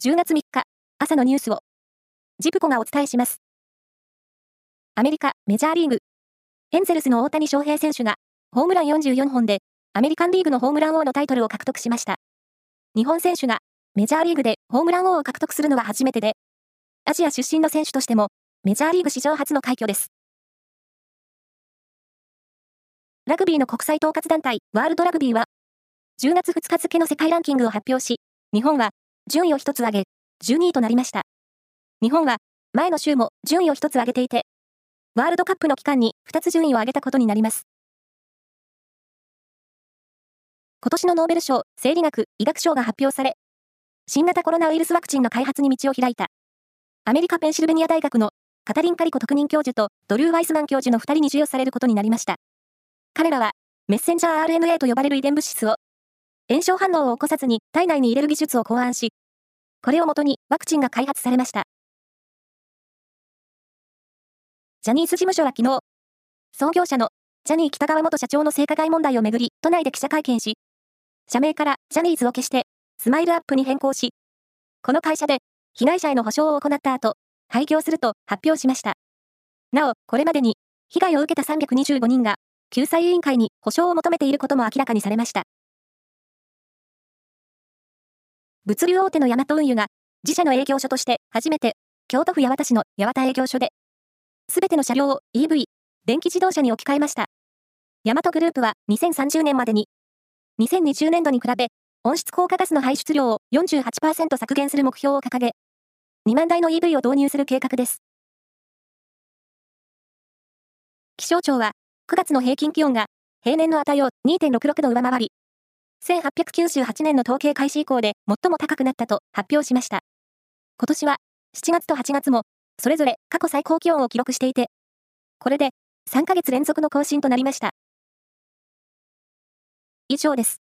10月3日、朝のニュースを、ジプコがお伝えします。アメリカ、メジャーリーグ。エンゼルスの大谷翔平選手が、ホームラン44本で、アメリカンリーグのホームラン王のタイトルを獲得しました。日本選手が、メジャーリーグでホームラン王を獲得するのは初めてで、アジア出身の選手としても、メジャーリーグ史上初の快挙です。ラグビーの国際統括団体、ワールドラグビーは、10月2日付の世界ランキングを発表し、日本は、順位を1つ上げ、12位となりました。日本は、前の週も順位を1つ上げていて、ワールドカップの期間に2つ順位を上げたことになります。今年のノーベル賞、生理学、医学賞が発表され、新型コロナウイルスワクチンの開発に道を開いた、アメリカ・ペンシルベニア大学のカタリン・カリコ特任教授とドルー・ワイスマン教授の2人に授与されることになりました。彼らは、メッセンジャー RNA と呼ばれる遺伝物質を、炎症反応を起こさずに体内に入れる技術を考案し、これをもとにワクチンが開発されました。ジャニーズ事務所は昨日、創業者のジャニー北川元社長の性加害問題をめぐり、都内で記者会見し、社名からジャニーズを消して、スマイルアップに変更し、この会社で被害者への補償を行った後、廃業すると発表しました。なお、これまでに被害を受けた325人が救済委員会に補償を求めていることも明らかにされました。物流大手のヤマト運輸が自社の営業所として初めて京都府八幡市の八幡営業所で、すべての車両を EV、電気自動車に置き換えました。ヤマトグループは2030年までに、2020年度に比べ、温室効果ガスの排出量を48%削減する目標を掲げ、2万台の EV を導入する計画です。気象庁は、9月の平均気温が平年の値を2.66度上回り、1898年の統計開始以降で最も高くなったと発表しました。今年は7月と8月もそれぞれ過去最高気温を記録していて、これで3ヶ月連続の更新となりました。以上です。